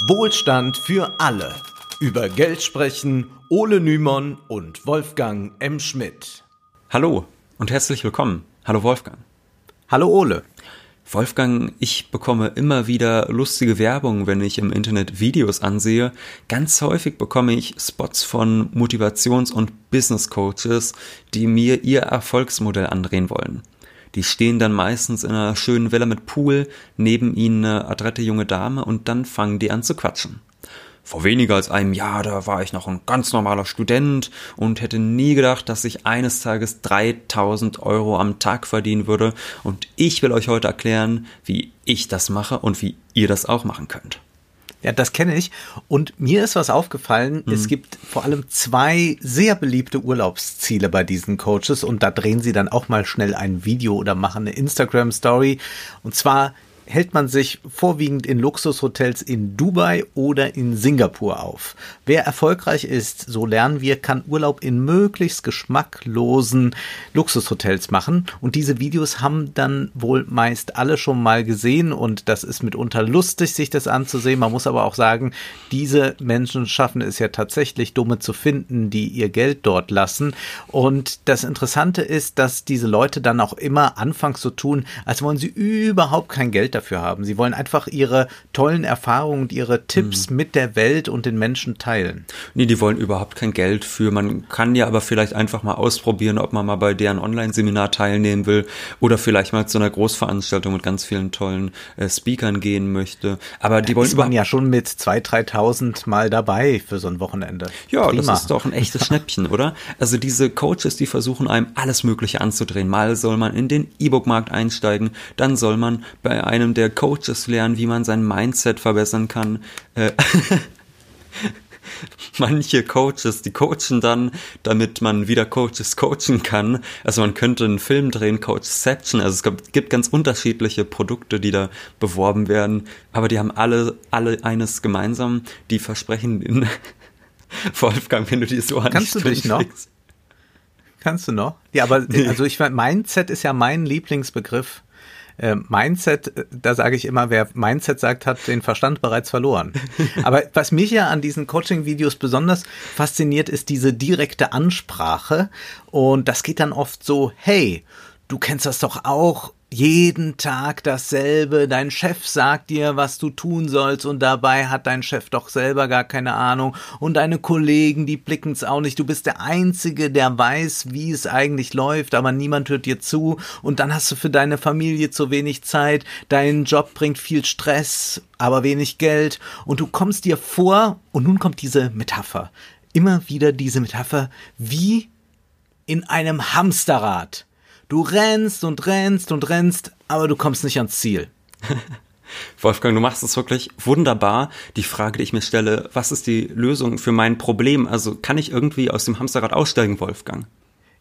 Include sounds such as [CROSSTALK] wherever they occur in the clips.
Wohlstand für alle. Über Geld sprechen Ole Nymon und Wolfgang M. Schmidt. Hallo und herzlich willkommen. Hallo Wolfgang. Hallo Ole. Wolfgang, ich bekomme immer wieder lustige Werbung, wenn ich im Internet Videos ansehe. Ganz häufig bekomme ich Spots von Motivations- und Business Coaches, die mir ihr Erfolgsmodell andrehen wollen. Die stehen dann meistens in einer schönen Villa mit Pool, neben ihnen eine adrette junge Dame und dann fangen die an zu quatschen. Vor weniger als einem Jahr, da war ich noch ein ganz normaler Student und hätte nie gedacht, dass ich eines Tages 3000 Euro am Tag verdienen würde. Und ich will euch heute erklären, wie ich das mache und wie ihr das auch machen könnt. Ja, das kenne ich. Und mir ist was aufgefallen. Mhm. Es gibt vor allem zwei sehr beliebte Urlaubsziele bei diesen Coaches und da drehen sie dann auch mal schnell ein Video oder machen eine Instagram Story. Und zwar hält man sich vorwiegend in Luxushotels in Dubai oder in Singapur auf. Wer erfolgreich ist, so lernen wir, kann Urlaub in möglichst geschmacklosen Luxushotels machen. Und diese Videos haben dann wohl meist alle schon mal gesehen und das ist mitunter lustig, sich das anzusehen. Man muss aber auch sagen, diese Menschen schaffen es ja tatsächlich, Dumme zu finden, die ihr Geld dort lassen. Und das Interessante ist, dass diese Leute dann auch immer anfangs so tun, als wollen sie überhaupt kein Geld dafür haben. Sie wollen einfach ihre tollen Erfahrungen und ihre Tipps mhm. mit der Welt und den Menschen teilen. Nee, die wollen überhaupt kein Geld für. Man kann ja aber vielleicht einfach mal ausprobieren, ob man mal bei deren Online-Seminar teilnehmen will oder vielleicht mal zu einer Großveranstaltung mit ganz vielen tollen äh, Speakern gehen möchte. Aber die da wollen ist man ja schon mit 2.000, 3.000 mal dabei für so ein Wochenende. Ja, Prima. das ist doch ein echtes [LAUGHS] Schnäppchen, oder? Also diese Coaches, die versuchen einem alles Mögliche anzudrehen. Mal soll man in den E-Book-Markt einsteigen, dann soll man bei einem einem der Coaches lernen, wie man sein Mindset verbessern kann. Äh, [LAUGHS] manche Coaches, die coachen dann, damit man wieder Coaches coachen kann. Also man könnte einen Film drehen, Coachception. Also es gibt ganz unterschiedliche Produkte, die da beworben werden, aber die haben alle, alle eines gemeinsam, die versprechen in [LAUGHS] Wolfgang, wenn du die so Kannst du dich noch? Kannst du noch? Ja, aber also ich Mindset ist ja mein Lieblingsbegriff äh, Mindset, äh, da sage ich immer, wer Mindset sagt, hat den Verstand bereits verloren. Aber was mich ja an diesen Coaching-Videos besonders fasziniert, ist diese direkte Ansprache. Und das geht dann oft so, hey, du kennst das doch auch, jeden Tag dasselbe, dein Chef sagt dir, was du tun sollst und dabei hat dein Chef doch selber gar keine Ahnung. Und deine Kollegen, die blicken's auch nicht, du bist der Einzige, der weiß, wie es eigentlich läuft, aber niemand hört dir zu. Und dann hast du für deine Familie zu wenig Zeit, dein Job bringt viel Stress, aber wenig Geld. Und du kommst dir vor und nun kommt diese Metapher, immer wieder diese Metapher, wie in einem Hamsterrad Du rennst und rennst und rennst, aber du kommst nicht ans Ziel. [LAUGHS] Wolfgang, du machst es wirklich wunderbar. Die Frage, die ich mir stelle, was ist die Lösung für mein Problem? Also kann ich irgendwie aus dem Hamsterrad aussteigen, Wolfgang?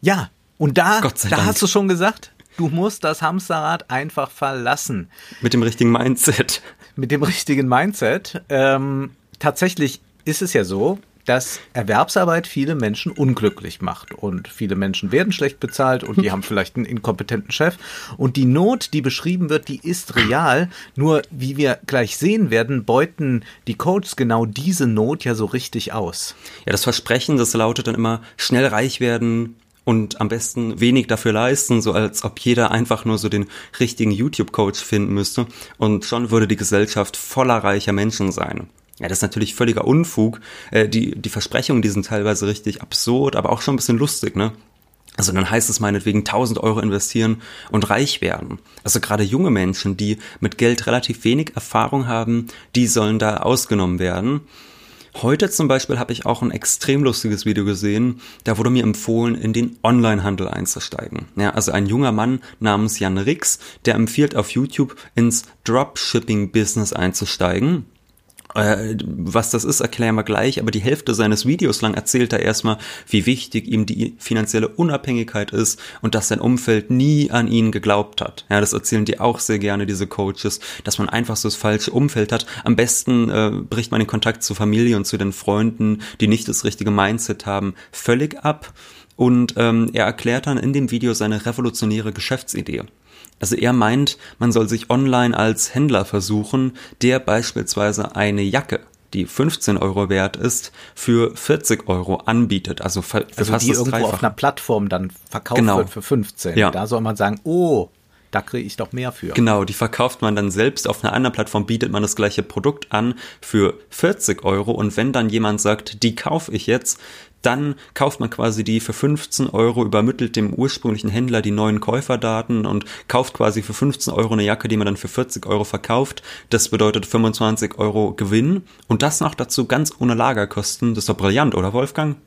Ja, und da, da hast du schon gesagt, du musst das Hamsterrad einfach verlassen. Mit dem richtigen Mindset. Mit dem richtigen Mindset. Ähm, tatsächlich ist es ja so, dass Erwerbsarbeit viele Menschen unglücklich macht und viele Menschen werden schlecht bezahlt und die [LAUGHS] haben vielleicht einen inkompetenten Chef und die Not, die beschrieben wird, die ist real, nur wie wir gleich sehen werden, beuten die Coaches genau diese Not ja so richtig aus. Ja, das Versprechen, das lautet dann immer schnell reich werden, und am besten wenig dafür leisten, so als ob jeder einfach nur so den richtigen YouTube-Coach finden müsste und schon würde die Gesellschaft voller reicher Menschen sein. Ja, das ist natürlich völliger Unfug. Äh, die, die Versprechungen, die sind teilweise richtig absurd, aber auch schon ein bisschen lustig, ne? Also dann heißt es meinetwegen 1000 Euro investieren und reich werden. Also gerade junge Menschen, die mit Geld relativ wenig Erfahrung haben, die sollen da ausgenommen werden. Heute zum Beispiel habe ich auch ein extrem lustiges Video gesehen. Da wurde mir empfohlen, in den Onlinehandel einzusteigen. Ja, also ein junger Mann namens Jan Rix, der empfiehlt auf YouTube ins Dropshipping-Business einzusteigen. Äh, was das ist, erklären wir gleich, aber die Hälfte seines Videos lang erzählt er erstmal, wie wichtig ihm die finanzielle Unabhängigkeit ist und dass sein Umfeld nie an ihn geglaubt hat. Ja, das erzählen die auch sehr gerne, diese Coaches, dass man einfach so das falsche Umfeld hat. Am besten äh, bricht man den Kontakt zur Familie und zu den Freunden, die nicht das richtige Mindset haben, völlig ab. Und ähm, er erklärt dann in dem Video seine revolutionäre Geschäftsidee. Also er meint, man soll sich online als Händler versuchen, der beispielsweise eine Jacke die 15 Euro wert ist, für 40 Euro anbietet. Also, für also die irgendwo Dreifache. auf einer Plattform dann verkauft genau. wird für 15. Ja. Da soll man sagen, oh, da kriege ich doch mehr für. Genau, die verkauft man dann selbst auf einer anderen Plattform, bietet man das gleiche Produkt an für 40 Euro und wenn dann jemand sagt, die kaufe ich jetzt, dann kauft man quasi die für 15 Euro, übermittelt dem ursprünglichen Händler die neuen Käuferdaten und kauft quasi für 15 Euro eine Jacke, die man dann für 40 Euro verkauft. Das bedeutet 25 Euro Gewinn und das noch dazu ganz ohne Lagerkosten. Das ist doch brillant, oder Wolfgang?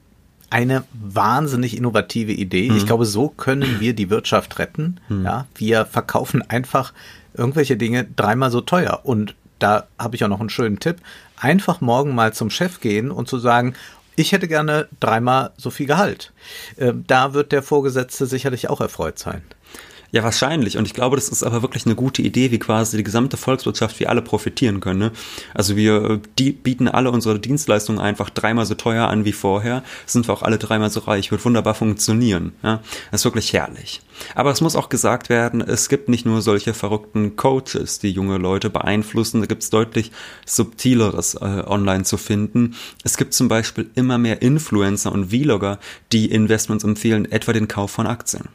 eine wahnsinnig innovative Idee. Mhm. Ich glaube, so können wir die Wirtschaft retten. Mhm. Ja, wir verkaufen einfach irgendwelche Dinge dreimal so teuer. Und da habe ich auch noch einen schönen Tipp. Einfach morgen mal zum Chef gehen und zu sagen, ich hätte gerne dreimal so viel Gehalt. Äh, da wird der Vorgesetzte sicherlich auch erfreut sein. Ja, wahrscheinlich. Und ich glaube, das ist aber wirklich eine gute Idee, wie quasi die gesamte Volkswirtschaft, wir alle profitieren können. Ne? Also wir äh, die bieten alle unsere Dienstleistungen einfach dreimal so teuer an wie vorher, sind wir auch alle dreimal so reich, wird wunderbar funktionieren. Ja? Das ist wirklich herrlich. Aber es muss auch gesagt werden, es gibt nicht nur solche verrückten Coaches, die junge Leute beeinflussen, da gibt es deutlich subtileres äh, online zu finden. Es gibt zum Beispiel immer mehr Influencer und Vlogger, die Investments empfehlen, etwa den Kauf von Aktien.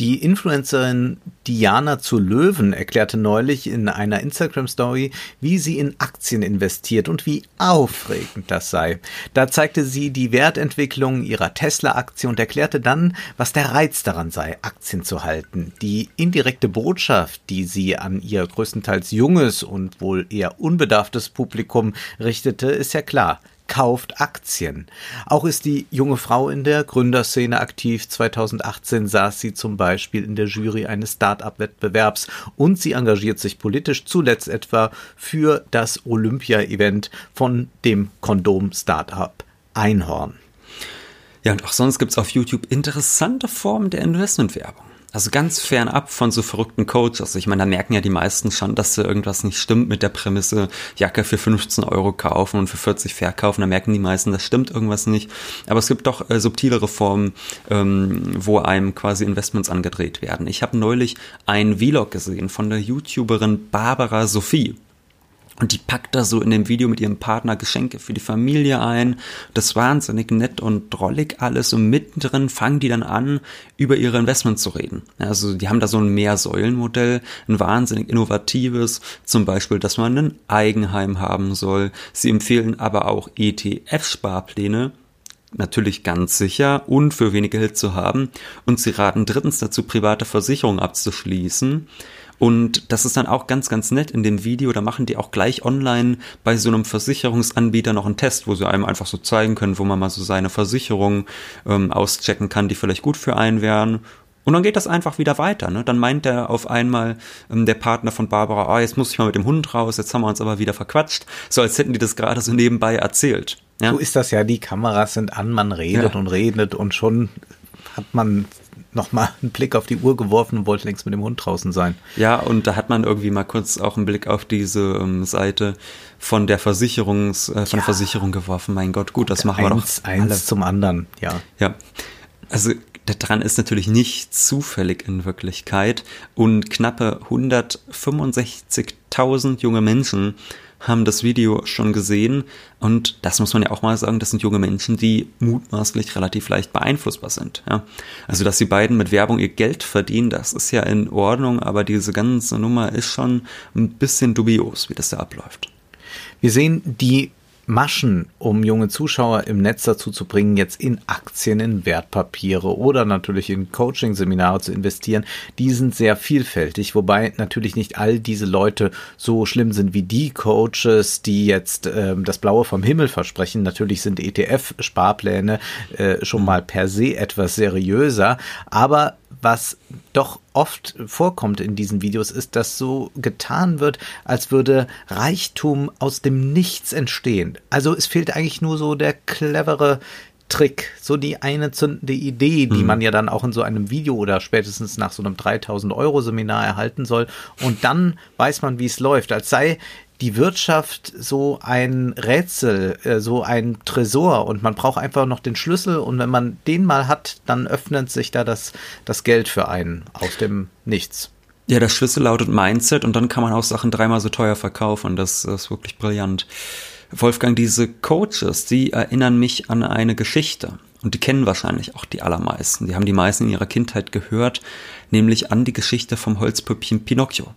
Die Influencerin Diana zu Löwen erklärte neulich in einer Instagram-Story, wie sie in Aktien investiert und wie aufregend das sei. Da zeigte sie die Wertentwicklung ihrer Tesla-Aktie und erklärte dann, was der Reiz daran sei, Aktien zu halten. Die indirekte Botschaft, die sie an ihr größtenteils junges und wohl eher unbedarftes Publikum richtete, ist ja klar kauft Aktien. Auch ist die junge Frau in der Gründerszene aktiv. 2018 saß sie zum Beispiel in der Jury eines Start-up-Wettbewerbs und sie engagiert sich politisch zuletzt etwa für das Olympia-Event von dem Kondom-Start-up Einhorn. Ja, und auch sonst gibt es auf YouTube interessante Formen der Investmentwerbung. Also ganz fernab von so verrückten Coaches. Also ich meine, da merken ja die meisten schon, dass da irgendwas nicht stimmt mit der Prämisse, Jacke für 15 Euro kaufen und für 40 verkaufen. Da merken die meisten, das stimmt irgendwas nicht. Aber es gibt doch äh, subtilere Formen, ähm, wo einem quasi Investments angedreht werden. Ich habe neulich ein Vlog gesehen von der YouTuberin Barbara Sophie. Und die packt da so in dem Video mit ihrem Partner Geschenke für die Familie ein. Das ist wahnsinnig nett und drollig alles. Und mittendrin fangen die dann an, über ihre Investments zu reden. Also die haben da so ein Mehrsäulenmodell, ein wahnsinnig innovatives. Zum Beispiel, dass man ein Eigenheim haben soll. Sie empfehlen aber auch ETF-Sparpläne natürlich ganz sicher und für wenig Geld zu haben. Und sie raten drittens dazu, private Versicherungen abzuschließen. Und das ist dann auch ganz, ganz nett in dem Video. Da machen die auch gleich online bei so einem Versicherungsanbieter noch einen Test, wo sie einem einfach so zeigen können, wo man mal so seine Versicherung ähm, auschecken kann, die vielleicht gut für einen wären. Und dann geht das einfach wieder weiter. Ne? Dann meint er auf einmal ähm, der Partner von Barbara, ah, jetzt muss ich mal mit dem Hund raus, jetzt haben wir uns aber wieder verquatscht. So als hätten die das gerade so nebenbei erzählt. Ja? So ist das ja, die Kameras sind an, man redet ja. und redet und schon hat man nochmal einen Blick auf die Uhr geworfen und wollte längst mit dem Hund draußen sein. Ja, und da hat man irgendwie mal kurz auch einen Blick auf diese ähm, Seite von der Versicherungs, äh, von ja. der Versicherung geworfen. Mein Gott, gut, das machen eins, wir doch. Eins alle. zum anderen, ja. Ja. Also daran ist natürlich nicht zufällig in Wirklichkeit und knappe 165.000 junge Menschen haben das Video schon gesehen und das muss man ja auch mal sagen, das sind junge Menschen, die mutmaßlich relativ leicht beeinflussbar sind. Ja? Also, dass die beiden mit Werbung ihr Geld verdienen, das ist ja in Ordnung, aber diese ganze Nummer ist schon ein bisschen dubios, wie das da abläuft. Wir sehen die Maschen, um junge Zuschauer im Netz dazu zu bringen, jetzt in Aktien, in Wertpapiere oder natürlich in Coaching-Seminare zu investieren, die sind sehr vielfältig, wobei natürlich nicht all diese Leute so schlimm sind wie die Coaches, die jetzt äh, das Blaue vom Himmel versprechen. Natürlich sind ETF-Sparpläne äh, schon mal per se etwas seriöser, aber was doch oft vorkommt in diesen Videos, ist, dass so getan wird, als würde Reichtum aus dem Nichts entstehen. Also es fehlt eigentlich nur so der clevere Trick, so die eine zündende Idee, die mhm. man ja dann auch in so einem Video oder spätestens nach so einem 3000 Euro Seminar erhalten soll. Und dann weiß man, wie es läuft, als sei die Wirtschaft so ein Rätsel, äh, so ein Tresor und man braucht einfach noch den Schlüssel und wenn man den mal hat, dann öffnet sich da das, das Geld für einen aus dem Nichts. Ja, der Schlüssel lautet Mindset und dann kann man auch Sachen dreimal so teuer verkaufen. Das, das ist wirklich brillant. Wolfgang, diese Coaches, die erinnern mich an eine Geschichte. Und die kennen wahrscheinlich auch die allermeisten. Die haben die meisten in ihrer Kindheit gehört, nämlich an die Geschichte vom Holzpüppchen Pinocchio.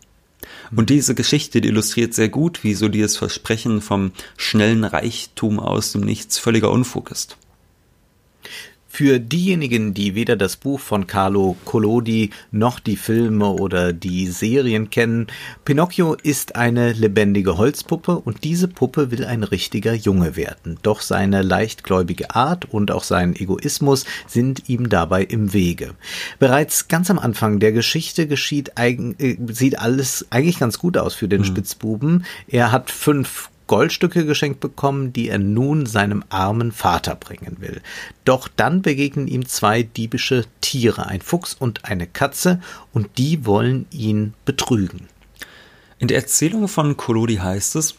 Und diese Geschichte, die illustriert sehr gut, wie so dieses Versprechen vom schnellen Reichtum aus dem Nichts völliger Unfug ist. Für diejenigen, die weder das Buch von Carlo Collodi noch die Filme oder die Serien kennen, Pinocchio ist eine lebendige Holzpuppe und diese Puppe will ein richtiger Junge werden. Doch seine leichtgläubige Art und auch sein Egoismus sind ihm dabei im Wege. Bereits ganz am Anfang der Geschichte geschieht, äh, sieht alles eigentlich ganz gut aus für den mhm. Spitzbuben. Er hat fünf Goldstücke geschenkt bekommen, die er nun seinem armen Vater bringen will. Doch dann begegnen ihm zwei diebische Tiere, ein Fuchs und eine Katze, und die wollen ihn betrügen. In der Erzählung von Kolodi heißt es,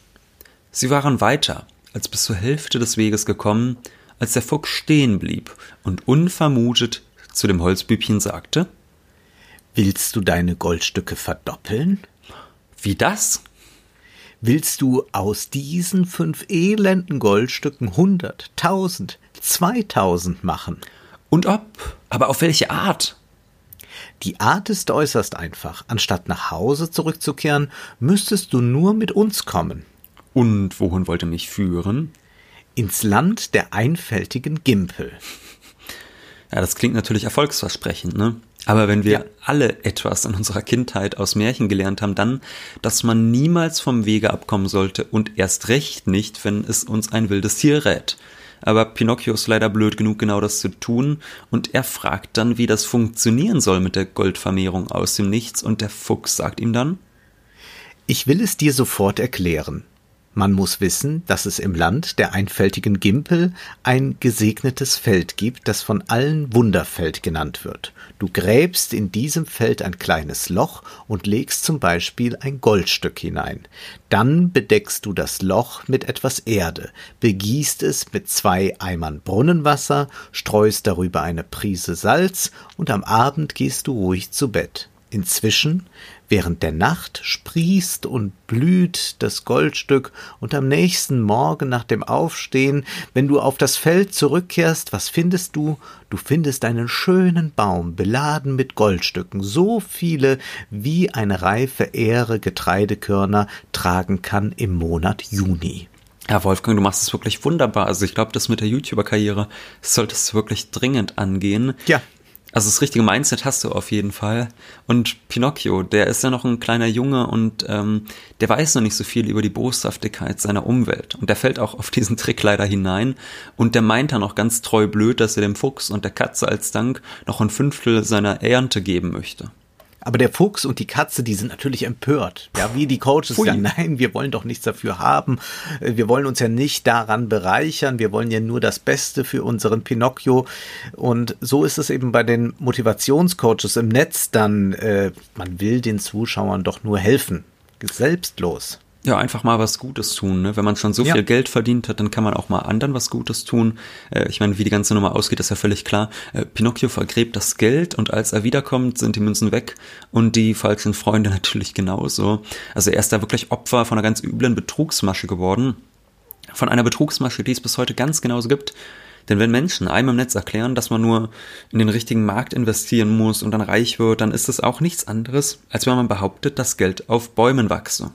sie waren weiter, als bis zur Hälfte des Weges gekommen, als der Fuchs stehen blieb und unvermutet zu dem Holzbübchen sagte, Willst du deine Goldstücke verdoppeln? Wie das? Willst du aus diesen fünf elenden Goldstücken hundert, tausend, zweitausend machen? Und ob? Aber auf welche Art? Die Art ist äußerst einfach. Anstatt nach Hause zurückzukehren, müsstest du nur mit uns kommen. Und wohin wollte mich führen? Ins Land der einfältigen Gimpel. Ja, das klingt natürlich erfolgsversprechend, ne? Aber wenn wir ja. alle etwas in unserer Kindheit aus Märchen gelernt haben, dann, dass man niemals vom Wege abkommen sollte und erst recht nicht, wenn es uns ein wildes Tier rät. Aber Pinocchio ist leider blöd genug, genau das zu tun, und er fragt dann, wie das funktionieren soll mit der Goldvermehrung aus dem Nichts, und der Fuchs sagt ihm dann, Ich will es dir sofort erklären. Man muss wissen, dass es im Land der einfältigen Gimpel ein gesegnetes Feld gibt, das von allen Wunderfeld genannt wird. Du gräbst in diesem Feld ein kleines Loch und legst zum Beispiel ein Goldstück hinein. Dann bedeckst du das Loch mit etwas Erde, begießt es mit zwei Eimern Brunnenwasser, streust darüber eine Prise Salz und am Abend gehst du ruhig zu Bett. Inzwischen Während der Nacht sprießt und blüht das Goldstück, und am nächsten Morgen nach dem Aufstehen, wenn du auf das Feld zurückkehrst, was findest du? Du findest einen schönen Baum, beladen mit Goldstücken, so viele, wie eine reife Ähre Getreidekörner tragen kann im Monat Juni. Ja, Wolfgang, du machst es wirklich wunderbar. Also ich glaube, das mit der YouTuber-Karriere solltest du wirklich dringend angehen. Ja, also das richtige Mindset hast du auf jeden Fall. Und Pinocchio, der ist ja noch ein kleiner Junge und ähm, der weiß noch nicht so viel über die Boshaftigkeit seiner Umwelt. Und der fällt auch auf diesen Trick leider hinein. Und der meint dann auch ganz treu blöd, dass er dem Fuchs und der Katze als Dank noch ein Fünftel seiner Ernte geben möchte. Aber der Fuchs und die Katze, die sind natürlich empört. Ja, wie die Coaches Ui. sagen, nein, wir wollen doch nichts dafür haben. Wir wollen uns ja nicht daran bereichern. Wir wollen ja nur das Beste für unseren Pinocchio. Und so ist es eben bei den Motivationscoaches im Netz dann, äh, man will den Zuschauern doch nur helfen. Selbstlos. Ja, einfach mal was Gutes tun. Ne? Wenn man schon so ja. viel Geld verdient hat, dann kann man auch mal anderen was Gutes tun. Äh, ich meine, wie die ganze Nummer ausgeht, ist ja völlig klar. Äh, Pinocchio vergräbt das Geld und als er wiederkommt, sind die Münzen weg und die falschen Freunde [LAUGHS] natürlich genauso. Also er ist da wirklich Opfer von einer ganz üblen Betrugsmasche geworden. Von einer Betrugsmasche, die es bis heute ganz genauso gibt. Denn wenn Menschen einem im Netz erklären, dass man nur in den richtigen Markt investieren muss und dann reich wird, dann ist es auch nichts anderes, als wenn man behauptet, dass Geld auf Bäumen wachse.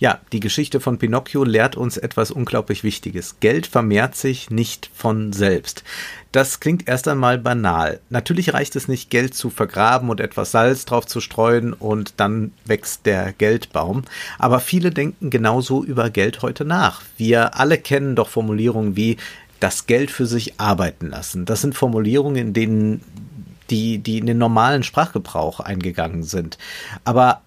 Ja, die Geschichte von Pinocchio lehrt uns etwas unglaublich Wichtiges. Geld vermehrt sich nicht von selbst. Das klingt erst einmal banal. Natürlich reicht es nicht, Geld zu vergraben und etwas Salz drauf zu streuen und dann wächst der Geldbaum. Aber viele denken genauso über Geld heute nach. Wir alle kennen doch Formulierungen wie das Geld für sich arbeiten lassen. Das sind Formulierungen, in denen die, die in den normalen Sprachgebrauch eingegangen sind. Aber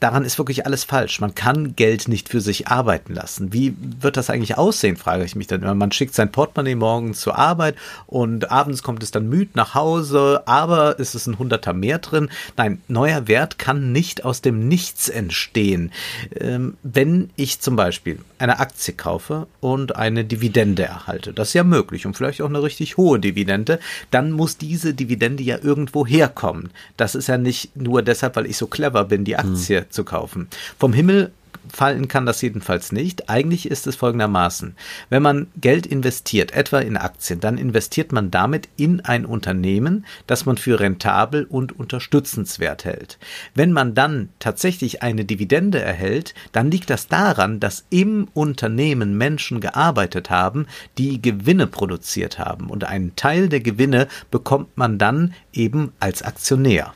daran ist wirklich alles falsch. Man kann Geld nicht für sich arbeiten lassen. Wie wird das eigentlich aussehen, frage ich mich dann immer. Man schickt sein Portemonnaie morgens zur Arbeit und abends kommt es dann müde nach Hause, aber ist es ein Hunderter mehr drin? Nein, neuer Wert kann nicht aus dem Nichts entstehen. Ähm, wenn ich zum Beispiel eine Aktie kaufe und eine Dividende erhalte, das ist ja möglich und vielleicht auch eine richtig hohe Dividende, dann muss diese Dividende ja irgendwo herkommen. Das ist ja nicht nur deshalb, weil ich so clever bin, die Aktie hm. Zu kaufen. Vom Himmel fallen kann das jedenfalls nicht. Eigentlich ist es folgendermaßen. Wenn man Geld investiert, etwa in Aktien, dann investiert man damit in ein Unternehmen, das man für rentabel und unterstützenswert hält. Wenn man dann tatsächlich eine Dividende erhält, dann liegt das daran, dass im Unternehmen Menschen gearbeitet haben, die Gewinne produziert haben. Und einen Teil der Gewinne bekommt man dann eben als Aktionär.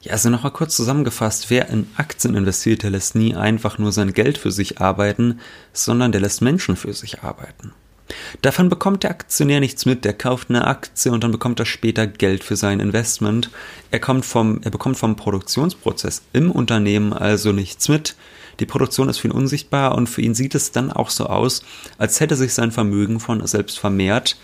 Ja, also nochmal kurz zusammengefasst, wer in Aktien investiert, der lässt nie einfach nur sein Geld für sich arbeiten, sondern der lässt Menschen für sich arbeiten. Davon bekommt der Aktionär nichts mit, der kauft eine Aktie und dann bekommt er später Geld für sein Investment. Er, kommt vom, er bekommt vom Produktionsprozess im Unternehmen also nichts mit. Die Produktion ist für ihn unsichtbar und für ihn sieht es dann auch so aus, als hätte sich sein Vermögen von selbst vermehrt,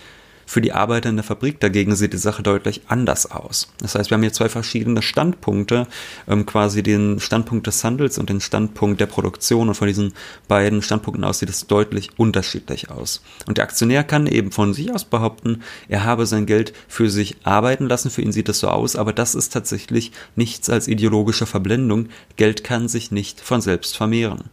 für die Arbeiter in der Fabrik dagegen sieht die Sache deutlich anders aus. Das heißt, wir haben hier zwei verschiedene Standpunkte, ähm, quasi den Standpunkt des Handels und den Standpunkt der Produktion. Und von diesen beiden Standpunkten aus sieht es deutlich unterschiedlich aus. Und der Aktionär kann eben von sich aus behaupten, er habe sein Geld für sich arbeiten lassen. Für ihn sieht es so aus, aber das ist tatsächlich nichts als ideologische Verblendung. Geld kann sich nicht von selbst vermehren.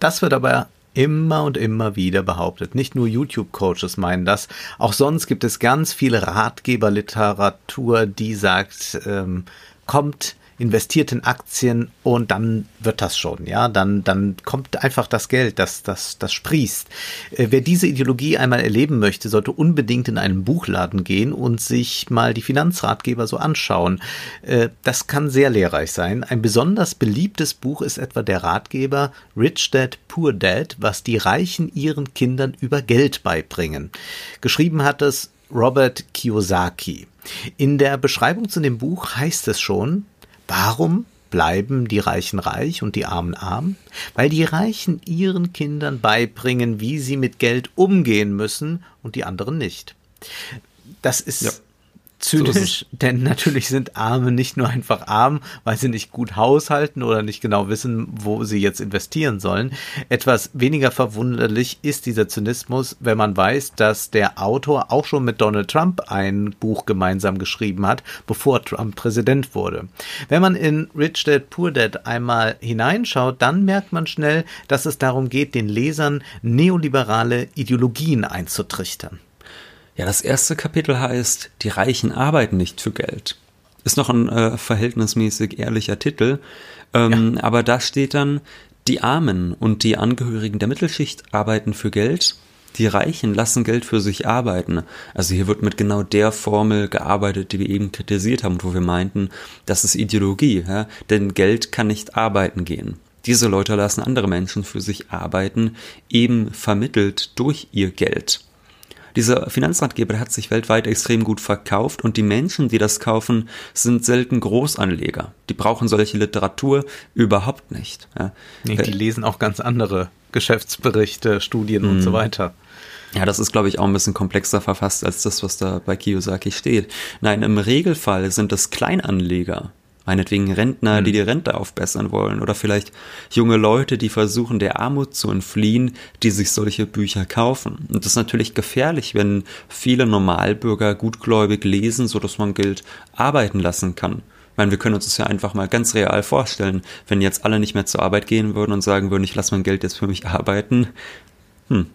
Das wird aber immer und immer wieder behauptet. Nicht nur YouTube-Coaches meinen das. Auch sonst gibt es ganz viele Ratgeberliteratur, die sagt, ähm, kommt investiert in Aktien und dann wird das schon, ja, dann, dann kommt einfach das Geld, das, das, das sprießt. Äh, wer diese Ideologie einmal erleben möchte, sollte unbedingt in einen Buchladen gehen und sich mal die Finanzratgeber so anschauen. Äh, das kann sehr lehrreich sein. Ein besonders beliebtes Buch ist etwa der Ratgeber Rich Dad, Poor Dad, was die Reichen ihren Kindern über Geld beibringen. Geschrieben hat es Robert Kiyosaki. In der Beschreibung zu dem Buch heißt es schon, Warum bleiben die Reichen reich und die Armen arm? Weil die Reichen ihren Kindern beibringen, wie sie mit Geld umgehen müssen und die anderen nicht. Das ist ja zynisch, so denn natürlich sind Arme nicht nur einfach arm, weil sie nicht gut haushalten oder nicht genau wissen, wo sie jetzt investieren sollen. Etwas weniger verwunderlich ist dieser Zynismus, wenn man weiß, dass der Autor auch schon mit Donald Trump ein Buch gemeinsam geschrieben hat, bevor Trump Präsident wurde. Wenn man in Rich Dad Poor Dad einmal hineinschaut, dann merkt man schnell, dass es darum geht, den Lesern neoliberale Ideologien einzutrichtern. Ja, das erste Kapitel heißt, die Reichen arbeiten nicht für Geld. Ist noch ein äh, verhältnismäßig ehrlicher Titel, ähm, ja. aber da steht dann, die Armen und die Angehörigen der Mittelschicht arbeiten für Geld, die Reichen lassen Geld für sich arbeiten. Also hier wird mit genau der Formel gearbeitet, die wir eben kritisiert haben, wo wir meinten, das ist Ideologie, ja? denn Geld kann nicht arbeiten gehen. Diese Leute lassen andere Menschen für sich arbeiten, eben vermittelt durch ihr Geld. Dieser Finanzratgeber hat sich weltweit extrem gut verkauft und die Menschen, die das kaufen, sind selten Großanleger. Die brauchen solche Literatur überhaupt nicht. Ja. Nee, die lesen auch ganz andere Geschäftsberichte, Studien und so mhm. weiter. Ja, das ist, glaube ich, auch ein bisschen komplexer verfasst als das, was da bei Kiyosaki steht. Nein, im Regelfall sind es Kleinanleger, Meinetwegen Rentner, die mhm. die Rente aufbessern wollen oder vielleicht junge Leute, die versuchen, der Armut zu entfliehen, die sich solche Bücher kaufen. Und das ist natürlich gefährlich, wenn viele Normalbürger gutgläubig lesen, so dass man Geld arbeiten lassen kann. Ich meine, wir können uns das ja einfach mal ganz real vorstellen, wenn jetzt alle nicht mehr zur Arbeit gehen würden und sagen würden, ich lasse mein Geld jetzt für mich arbeiten. Hm,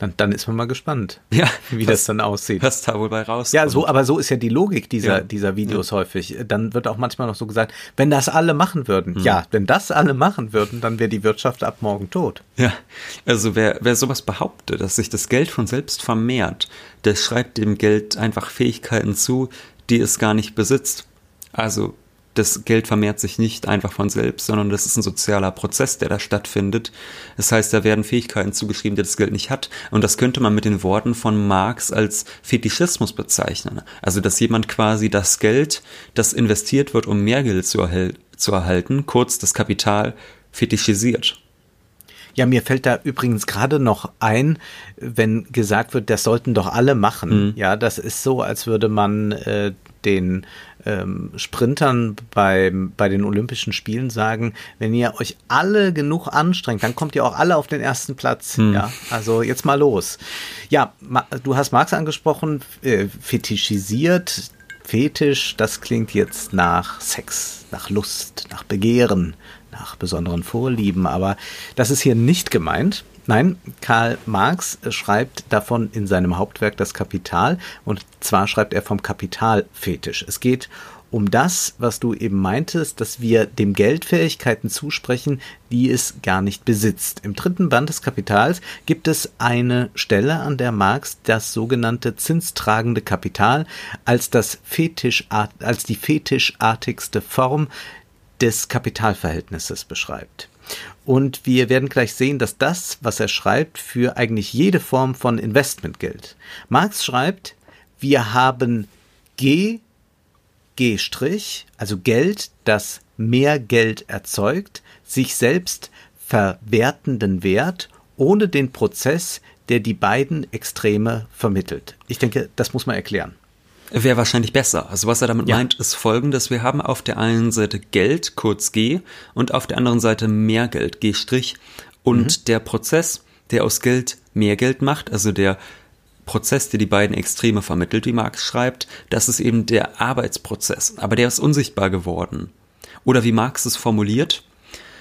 dann, dann ist man mal gespannt, [LAUGHS] ja, wie was, das dann aussieht. Was da wohl bei raus. Ja, so, aber so ist ja die Logik dieser, ja. dieser Videos ja. häufig. Dann wird auch manchmal noch so gesagt, wenn das alle machen würden, mhm. ja, wenn das alle machen würden, dann wäre die Wirtschaft ab morgen tot. Ja, also wer, wer sowas behauptet, dass sich das Geld von selbst vermehrt, der schreibt dem Geld einfach Fähigkeiten zu, die es gar nicht besitzt. Also das Geld vermehrt sich nicht einfach von selbst, sondern das ist ein sozialer Prozess, der da stattfindet. Das heißt, da werden Fähigkeiten zugeschrieben, die das Geld nicht hat. Und das könnte man mit den Worten von Marx als Fetischismus bezeichnen. Also, dass jemand quasi das Geld, das investiert wird, um mehr Geld zu, zu erhalten, kurz das Kapital, fetischisiert. Ja, mir fällt da übrigens gerade noch ein, wenn gesagt wird, das sollten doch alle machen. Mhm. Ja, das ist so, als würde man äh, den ähm, Sprintern bei, bei den Olympischen Spielen sagen, wenn ihr euch alle genug anstrengt, dann kommt ihr auch alle auf den ersten Platz. Hm. Ja, also jetzt mal los. Ja, du hast Marx angesprochen, äh, fetischisiert. Fetisch, das klingt jetzt nach Sex, nach Lust, nach Begehren, nach besonderen Vorlieben, aber das ist hier nicht gemeint. Nein, Karl Marx schreibt davon in seinem Hauptwerk Das Kapital und zwar schreibt er vom Kapitalfetisch. Es geht um das, was du eben meintest, dass wir dem Geld Fähigkeiten zusprechen, die es gar nicht besitzt. Im dritten Band des Kapitals gibt es eine Stelle, an der Marx das sogenannte zinstragende Kapital als, das als die fetischartigste Form des Kapitalverhältnisses beschreibt. Und wir werden gleich sehen, dass das, was er schreibt, für eigentlich jede Form von Investment gilt. Marx schreibt, wir haben G, G', also Geld, das mehr Geld erzeugt, sich selbst verwertenden Wert ohne den Prozess, der die beiden Extreme vermittelt. Ich denke, das muss man erklären wäre wahrscheinlich besser. Also was er damit ja. meint, ist folgendes. Wir haben auf der einen Seite Geld, kurz G, und auf der anderen Seite mehr Geld, G'. Und mhm. der Prozess, der aus Geld mehr Geld macht, also der Prozess, der die beiden Extreme vermittelt, wie Marx schreibt, das ist eben der Arbeitsprozess. Aber der ist unsichtbar geworden. Oder wie Marx es formuliert,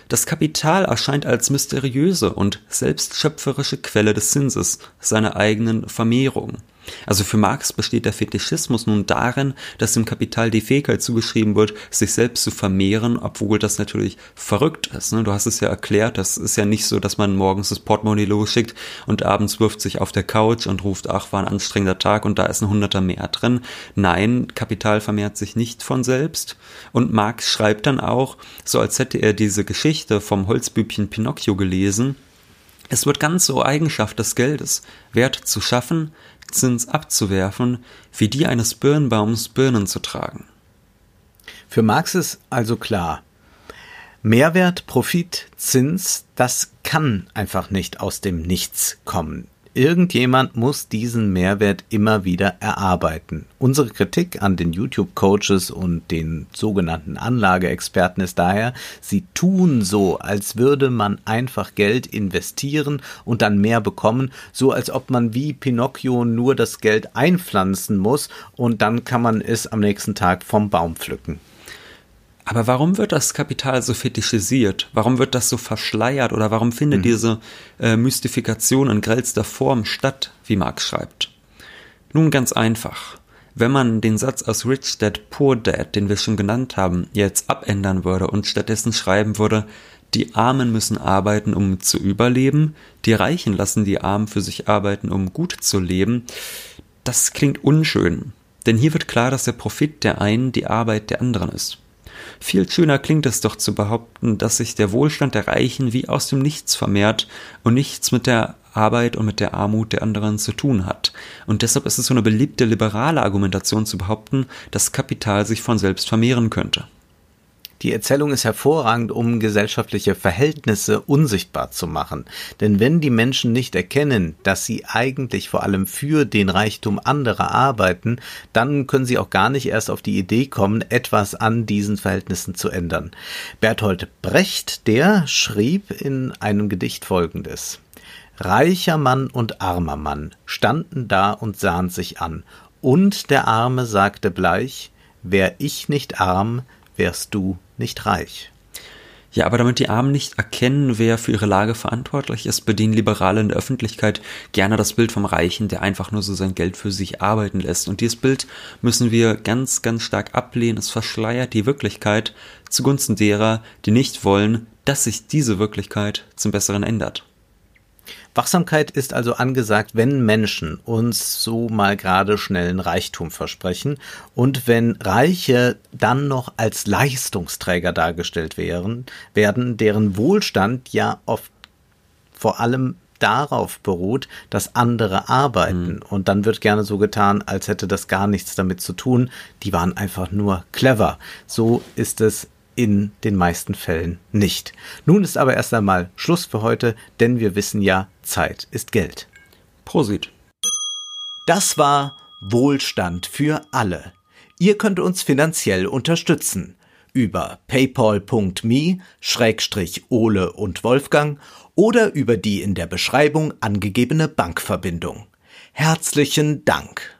das Kapital erscheint als mysteriöse und selbstschöpferische Quelle des Zinses, seiner eigenen Vermehrung. Also für Marx besteht der Fetischismus nun darin, dass dem Kapital die Fähigkeit zugeschrieben wird, sich selbst zu vermehren, obwohl das natürlich verrückt ist. Ne? Du hast es ja erklärt, das ist ja nicht so, dass man morgens das Portemonnaie losschickt und abends wirft sich auf der Couch und ruft, ach, war ein anstrengender Tag und da ist ein Hunderter mehr drin. Nein, Kapital vermehrt sich nicht von selbst. Und Marx schreibt dann auch, so als hätte er diese Geschichte vom Holzbübchen Pinocchio gelesen, es wird ganz so Eigenschaft des Geldes, Wert zu schaffen, Zins abzuwerfen, wie die eines Birnbaums Birnen zu tragen. Für Marx ist also klar, Mehrwert, Profit, Zins, das kann einfach nicht aus dem Nichts kommen. Irgendjemand muss diesen Mehrwert immer wieder erarbeiten. Unsere Kritik an den YouTube-Coaches und den sogenannten Anlageexperten ist daher, sie tun so, als würde man einfach Geld investieren und dann mehr bekommen, so als ob man wie Pinocchio nur das Geld einpflanzen muss und dann kann man es am nächsten Tag vom Baum pflücken. Aber warum wird das Kapital so fetischisiert? Warum wird das so verschleiert? Oder warum findet mhm. diese äh, Mystifikation in grellster Form statt, wie Marx schreibt? Nun ganz einfach. Wenn man den Satz aus Rich Dad Poor Dad, den wir schon genannt haben, jetzt abändern würde und stattdessen schreiben würde, die Armen müssen arbeiten, um zu überleben, die Reichen lassen die Armen für sich arbeiten, um gut zu leben, das klingt unschön. Denn hier wird klar, dass der Profit der einen die Arbeit der anderen ist. Viel schöner klingt es doch zu behaupten, dass sich der Wohlstand der Reichen wie aus dem Nichts vermehrt und nichts mit der Arbeit und mit der Armut der anderen zu tun hat. Und deshalb ist es so eine beliebte liberale Argumentation zu behaupten, dass Kapital sich von selbst vermehren könnte. Die Erzählung ist hervorragend, um gesellschaftliche Verhältnisse unsichtbar zu machen. Denn wenn die Menschen nicht erkennen, dass sie eigentlich vor allem für den Reichtum anderer arbeiten, dann können sie auch gar nicht erst auf die Idee kommen, etwas an diesen Verhältnissen zu ändern. Bertolt Brecht, der schrieb in einem Gedicht folgendes. Reicher Mann und armer Mann standen da und sahen sich an, und der Arme sagte bleich, wär ich nicht arm, wärst du nicht reich. Ja, aber damit die Armen nicht erkennen, wer für ihre Lage verantwortlich ist, bedienen Liberale in der Öffentlichkeit gerne das Bild vom Reichen, der einfach nur so sein Geld für sich arbeiten lässt. Und dieses Bild müssen wir ganz, ganz stark ablehnen. Es verschleiert die Wirklichkeit zugunsten derer, die nicht wollen, dass sich diese Wirklichkeit zum Besseren ändert. Wachsamkeit ist also angesagt, wenn Menschen uns so mal gerade schnellen Reichtum versprechen und wenn Reiche dann noch als Leistungsträger dargestellt wären, werden, deren Wohlstand ja oft vor allem darauf beruht, dass andere arbeiten. Mhm. Und dann wird gerne so getan, als hätte das gar nichts damit zu tun. Die waren einfach nur clever. So ist es in den meisten Fällen nicht. Nun ist aber erst einmal Schluss für heute, denn wir wissen ja, Zeit ist Geld. Prosit. Das war Wohlstand für alle. Ihr könnt uns finanziell unterstützen über paypal.me Schrägstrich Ole und Wolfgang oder über die in der Beschreibung angegebene Bankverbindung. Herzlichen Dank.